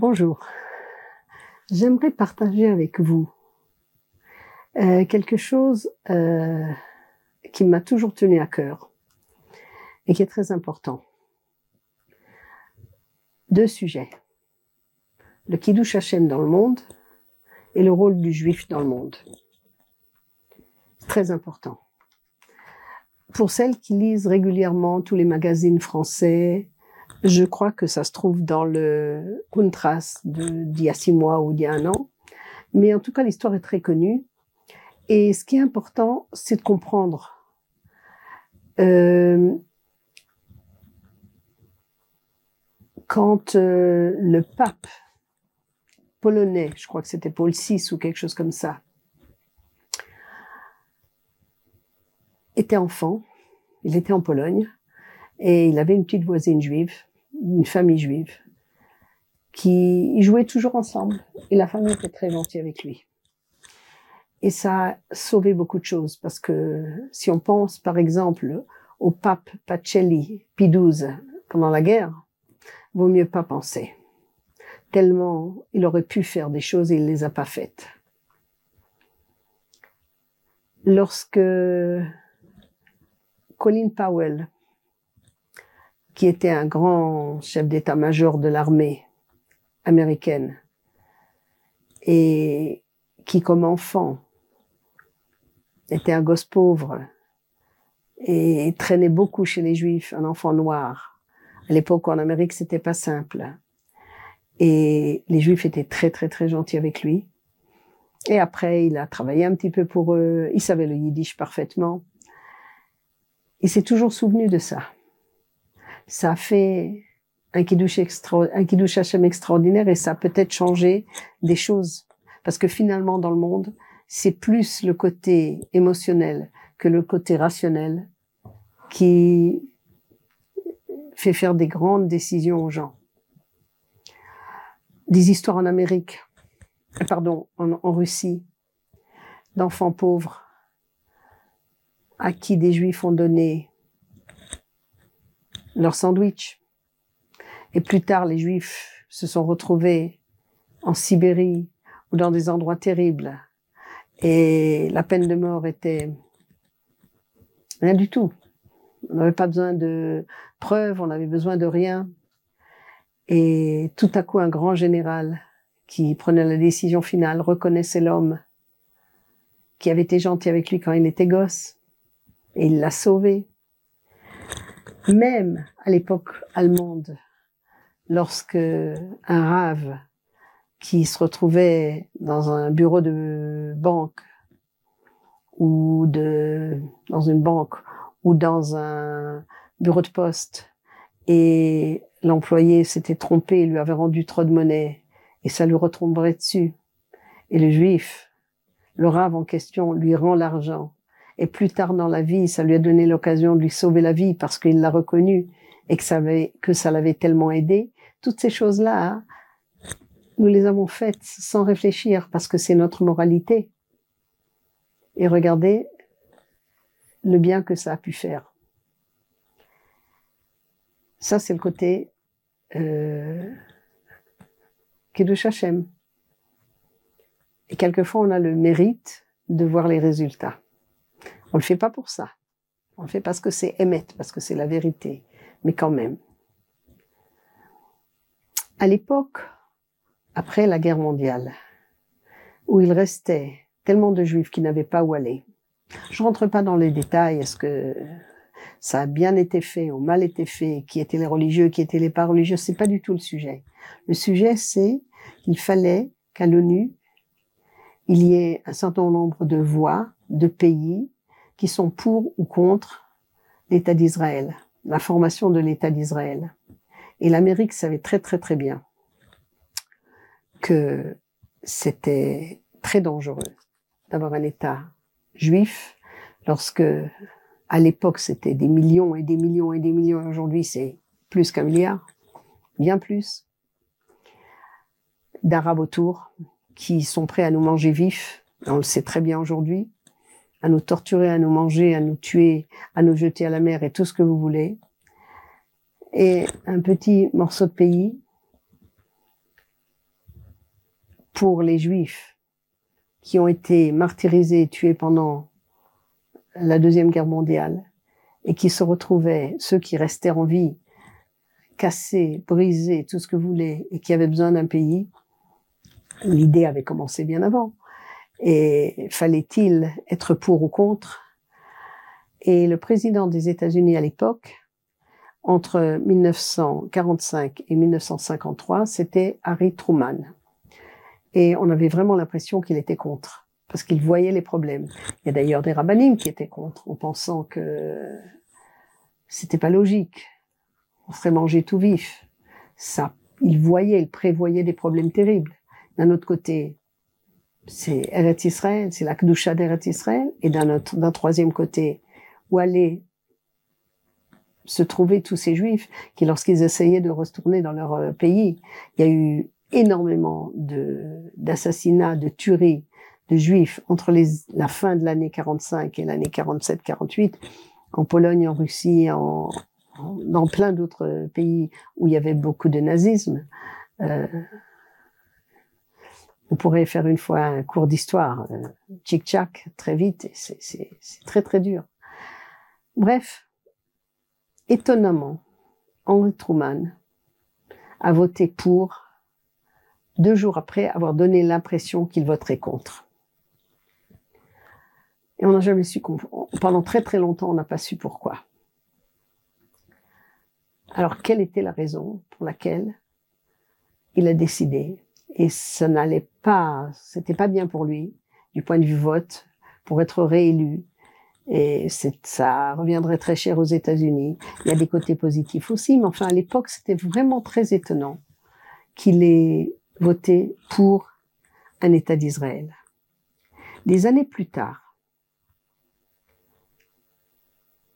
Bonjour. J'aimerais partager avec vous euh, quelque chose euh, qui m'a toujours tenu à cœur et qui est très important. Deux sujets. Le Kiddush Hashem dans le monde et le rôle du juif dans le monde. Très important. Pour celles qui lisent régulièrement tous les magazines français, je crois que ça se trouve dans le Kuntras d'il y a six mois ou d'il y a un an. Mais en tout cas, l'histoire est très connue. Et ce qui est important, c'est de comprendre euh, quand euh, le pape polonais, je crois que c'était Paul VI ou quelque chose comme ça, était enfant, il était en Pologne, et il avait une petite voisine juive, une famille juive, qui ils jouaient toujours ensemble, et la famille était très gentille avec lui. Et ça a sauvé beaucoup de choses, parce que si on pense par exemple au pape Pacelli, XII, pendant la guerre, vaut mieux pas penser. Tellement il aurait pu faire des choses et il les a pas faites. Lorsque Colin Powell, qui était un grand chef d'état-major de l'armée américaine et qui, comme enfant, était un gosse pauvre et traînait beaucoup chez les juifs, un enfant noir. À l'époque, en Amérique, c'était pas simple. Et les juifs étaient très, très, très gentils avec lui. Et après, il a travaillé un petit peu pour eux. Il savait le yiddish parfaitement. Il s'est toujours souvenu de ça. Ça fait un kiddush, extra, un extraordinaire et ça a peut-être changé des choses. Parce que finalement, dans le monde, c'est plus le côté émotionnel que le côté rationnel qui fait faire des grandes décisions aux gens. Des histoires en Amérique, pardon, en, en Russie, d'enfants pauvres à qui des juifs ont donné leur sandwich. Et plus tard, les juifs se sont retrouvés en Sibérie ou dans des endroits terribles. Et la peine de mort était rien du tout. On n'avait pas besoin de preuves, on avait besoin de rien. Et tout à coup, un grand général qui prenait la décision finale reconnaissait l'homme qui avait été gentil avec lui quand il était gosse et il l'a sauvé. Même à l'époque allemande, lorsque un rave qui se retrouvait dans un bureau de banque ou de dans une banque ou dans un bureau de poste et l'employé s'était trompé, lui avait rendu trop de monnaie et ça lui retomberait dessus. Et le juif, le rave en question, lui rend l'argent et plus tard dans la vie, ça lui a donné l'occasion de lui sauver la vie parce qu'il l'a reconnu et que ça, l'avait tellement aidé. Toutes ces choses-là, nous les avons faites sans réfléchir parce que c'est notre moralité. Et regardez le bien que ça a pu faire. Ça, c'est le côté euh, de Hashem. Et quelquefois, on a le mérite de voir les résultats. On le fait pas pour ça. On le fait parce que c'est émettre, parce que c'est la vérité. Mais quand même. À l'époque, après la guerre mondiale, où il restait tellement de juifs qui n'avaient pas où aller. Je rentre pas dans les détails, est-ce que ça a bien été fait ou mal été fait, qui étaient les religieux, qui étaient les pas religieux, c'est pas du tout le sujet. Le sujet, c'est qu'il fallait qu'à l'ONU, il y ait un certain nombre de voix, de pays, qui sont pour ou contre l'État d'Israël, la formation de l'État d'Israël. Et l'Amérique savait très très très bien que c'était très dangereux d'avoir un État juif lorsque à l'époque c'était des millions et des millions et des millions. Aujourd'hui c'est plus qu'un milliard, bien plus d'Arabes autour qui sont prêts à nous manger vifs, on le sait très bien aujourd'hui, à nous torturer, à nous manger, à nous tuer, à nous jeter à la mer et tout ce que vous voulez. Et un petit morceau de pays pour les Juifs qui ont été martyrisés, tués pendant la Deuxième Guerre mondiale, et qui se retrouvaient, ceux qui restaient en vie, cassés, brisés, tout ce que vous voulez, et qui avaient besoin d'un pays, l'idée avait commencé bien avant. Et fallait-il être pour ou contre? Et le président des États-Unis à l'époque, entre 1945 et 1953, c'était Harry Truman. Et on avait vraiment l'impression qu'il était contre, parce qu'il voyait les problèmes. Il y a d'ailleurs des rabbinimes qui étaient contre, en pensant que c'était pas logique. On serait mangé tout vif. Ça, il voyait, il prévoyait des problèmes terribles. D'un autre côté, c'est Eretz Israël, c'est la Kedusha d'Eretz Israël, et d'un troisième côté, où allaient se trouver tous ces juifs qui, lorsqu'ils essayaient de retourner dans leur euh, pays, il y a eu énormément d'assassinats, de tueries de juifs entre les, la fin de l'année 45 et l'année 47-48, en Pologne, en Russie, en, dans plein d'autres pays où il y avait beaucoup de nazisme. Euh, on pourrait faire une fois un cours d'histoire, euh, tchic-tchac, très vite, c'est très très dur. Bref, étonnamment, Henry Truman a voté pour deux jours après avoir donné l'impression qu'il voterait contre. Et on n'a jamais su, pendant très très longtemps, on n'a pas su pourquoi. Alors, quelle était la raison pour laquelle il a décidé Et ça n'allait pas, c'était pas bien pour lui, du point de vue vote, pour être réélu. Et ça reviendrait très cher aux États-Unis. Il y a des côtés positifs aussi, mais enfin, à l'époque, c'était vraiment très étonnant qu'il ait voté pour un État d'Israël. Des années plus tard,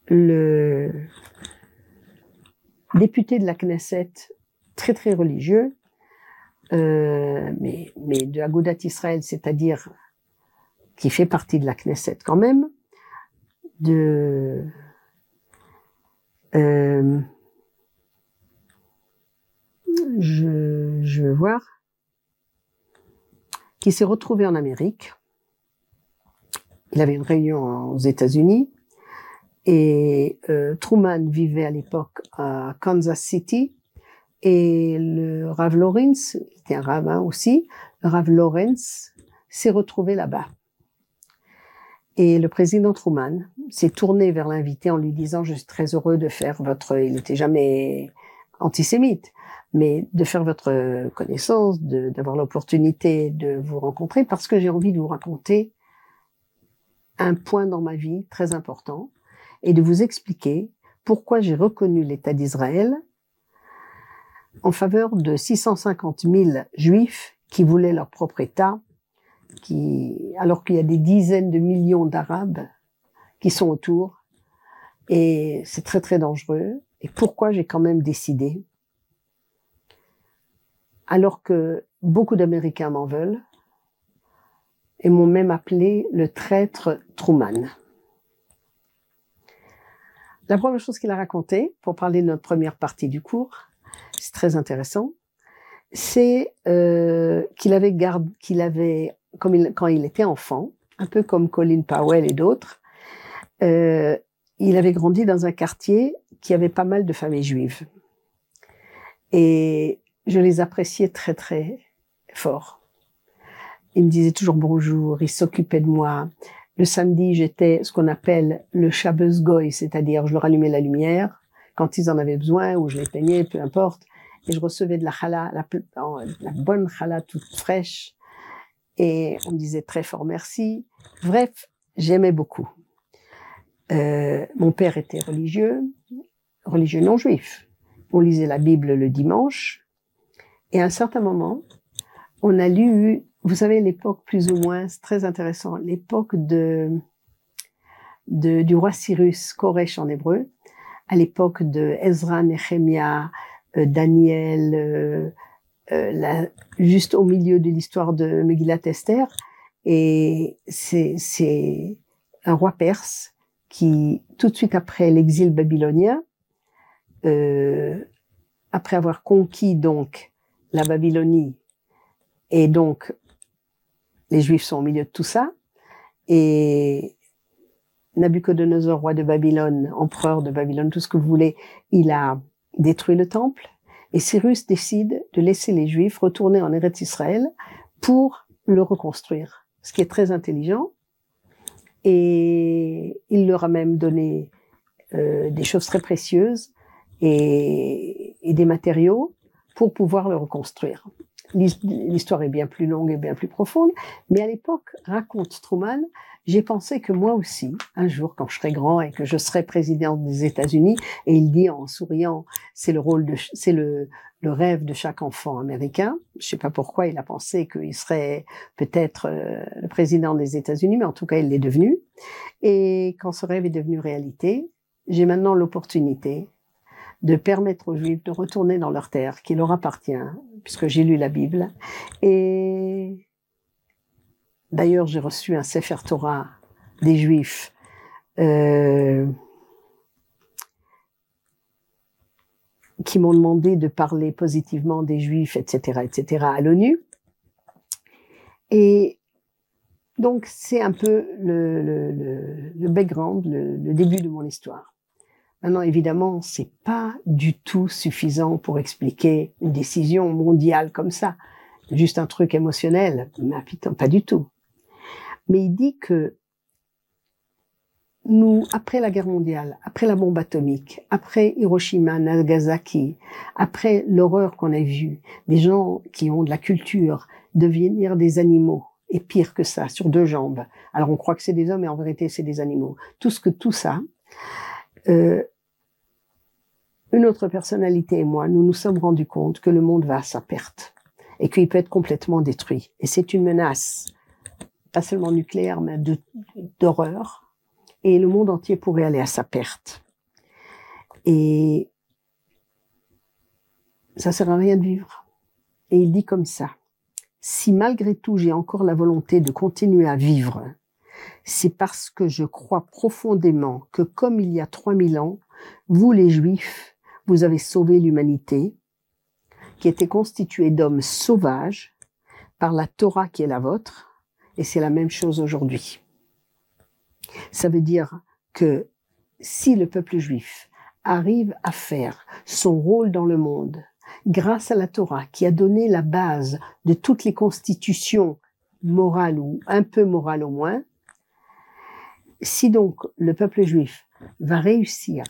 le député de la Knesset, très très religieux, euh, mais, de Agudat Israël, c'est-à-dire qui fait partie de la Knesset quand même, de euh, je, je veux voir, qui s'est retrouvé en Amérique. Il avait une réunion aux États-Unis et euh, Truman vivait à l'époque à Kansas City et le Rav Lawrence, qui était un rabbin aussi, le Rav Lawrence s'est retrouvé là-bas. Et le président Truman s'est tourné vers l'invité en lui disant, je suis très heureux de faire votre, il n'était jamais antisémite, mais de faire votre connaissance, d'avoir l'opportunité de vous rencontrer parce que j'ai envie de vous raconter un point dans ma vie très important et de vous expliquer pourquoi j'ai reconnu l'État d'Israël en faveur de 650 000 juifs qui voulaient leur propre État, alors qu'il y a des dizaines de millions d'Arabes qui sont autour, et c'est très très dangereux. Et pourquoi j'ai quand même décidé, alors que beaucoup d'Américains m'en veulent, et m'ont même appelé le traître Truman. La première chose qu'il a raconté, pour parler de notre première partie du cours, c'est très intéressant, c'est euh, qu'il avait garde, qu'il avait, comme quand il était enfant, un peu comme Colin Powell et d'autres, euh, il avait grandi dans un quartier qui avait pas mal de familles juives. Et je les appréciais très très fort. Il me disait toujours bonjour, il s'occupait de moi, le samedi, j'étais ce qu'on appelle le Shabbos Goy, c'est-à-dire je leur allumais la lumière quand ils en avaient besoin ou je les peignais, peu importe. Et je recevais de la challah, la, bonne challah toute fraîche. Et on me disait très fort merci. Bref, j'aimais beaucoup. Euh, mon père était religieux, religieux non juif. On lisait la Bible le dimanche. Et à un certain moment, on a lu vous savez, l'époque plus ou moins, c'est très intéressant, l'époque de, du roi Cyrus, Koresh en hébreu, à l'époque de Ezra, Nehemiah, euh, Daniel, euh, euh juste au milieu de l'histoire de Megillat Esther. Et c'est un roi perse qui, tout de suite après l'exil babylonien, euh, après avoir conquis donc la Babylonie et donc les Juifs sont au milieu de tout ça. Et Nabucodonosor, roi de Babylone, empereur de Babylone, tout ce que vous voulez, il a détruit le temple. Et Cyrus décide de laisser les Juifs retourner en Eretz Israël pour le reconstruire, ce qui est très intelligent. Et il leur a même donné euh, des choses très précieuses et, et des matériaux pour pouvoir le reconstruire. L'histoire est bien plus longue et bien plus profonde, mais à l'époque, raconte Truman, j'ai pensé que moi aussi, un jour, quand je serai grand et que je serai président des États-Unis, et il dit en souriant, c'est le rôle de, c'est le rêve de chaque enfant américain. Je sais pas pourquoi il a pensé qu'il serait peut-être euh, le président des États-Unis, mais en tout cas, il l'est devenu. Et quand ce rêve est devenu réalité, j'ai maintenant l'opportunité de permettre aux Juifs de retourner dans leur terre qui leur appartient, puisque j'ai lu la Bible. Et d'ailleurs, j'ai reçu un Sefer Torah des Juifs. Euh, qui m'ont demandé de parler positivement des Juifs, etc., etc., à l'ONU. Et donc, c'est un peu le, background, le, début de mon histoire. Maintenant, évidemment, c'est pas du tout suffisant pour expliquer une décision mondiale comme ça. Juste un truc émotionnel. Pas du tout. Mais il dit que nous, après la guerre mondiale, après la bombe atomique, après Hiroshima, Nagasaki, après l'horreur qu'on a vue, des gens qui ont de la culture devenir des animaux, et pire que ça, sur deux jambes. Alors on croit que c'est des hommes, mais en vérité c'est des animaux. Tout ce que tout ça, euh, une autre personnalité et moi, nous nous sommes rendus compte que le monde va à sa perte et qu'il peut être complètement détruit. Et c'est une menace, pas seulement nucléaire, mais d'horreur. Et le monde entier pourrait aller à sa perte. Et ça sert à rien de vivre. Et il dit comme ça. Si malgré tout j'ai encore la volonté de continuer à vivre, c'est parce que je crois profondément que comme il y a 3000 ans, vous les Juifs, vous avez sauvé l'humanité, qui était constituée d'hommes sauvages par la Torah qui est la vôtre, et c'est la même chose aujourd'hui. Ça veut dire que si le peuple juif arrive à faire son rôle dans le monde grâce à la Torah qui a donné la base de toutes les constitutions morales ou un peu morales au moins, si donc le peuple juif va réussir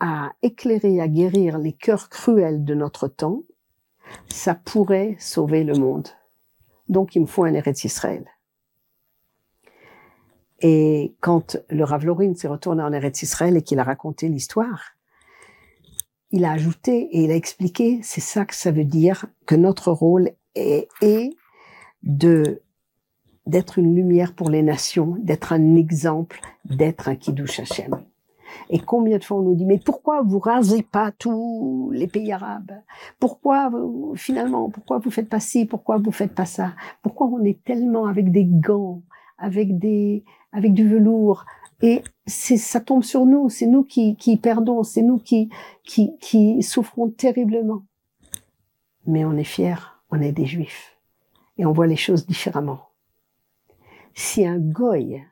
à éclairer, à guérir les cœurs cruels de notre temps, ça pourrait sauver le monde. Donc il me faut un Eretz Israël. Et quand le Rav Lorin s'est retourné en Eretz Israël et qu'il a raconté l'histoire, il a ajouté et il a expliqué, c'est ça que ça veut dire, que notre rôle est, est de d'être une lumière pour les nations, d'être un exemple, d'être un Kiddush Hashem. Et combien de fois on nous dit, mais pourquoi vous rasez pas tous les pays arabes? Pourquoi, finalement, pourquoi vous faites pas ci Pourquoi vous faites pas ça? Pourquoi on est tellement avec des gants, avec des, avec du velours? Et ça tombe sur nous, c'est nous qui, qui perdons, c'est nous qui, qui, qui souffrons terriblement. Mais on est fiers, on est des juifs. Et on voit les choses différemment. Si un goy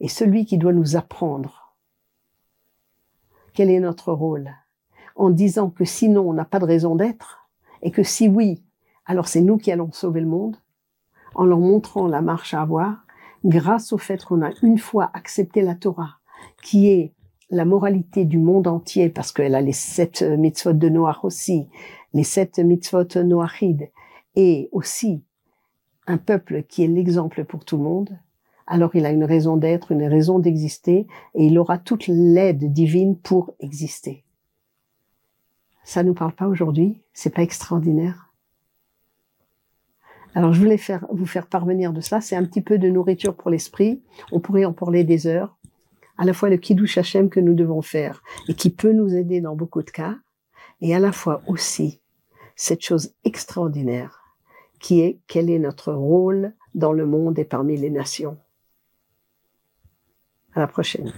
est celui qui doit nous apprendre quel est notre rôle? En disant que sinon on n'a pas de raison d'être, et que si oui, alors c'est nous qui allons sauver le monde, en leur montrant la marche à avoir, grâce au fait qu'on a une fois accepté la Torah, qui est la moralité du monde entier, parce qu'elle a les sept mitzvot de Noach aussi, les sept mitzvot noachides, et aussi un peuple qui est l'exemple pour tout le monde, alors il a une raison d'être, une raison d'exister, et il aura toute l'aide divine pour exister. Ça nous parle pas aujourd'hui, c'est pas extraordinaire. Alors je voulais vous faire parvenir de cela, c'est un petit peu de nourriture pour l'esprit, on pourrait en parler des heures, à la fois le kiddush Hashem que nous devons faire, et qui peut nous aider dans beaucoup de cas, et à la fois aussi cette chose extraordinaire, qui est quel est notre rôle dans le monde et parmi les nations. À la prochaine.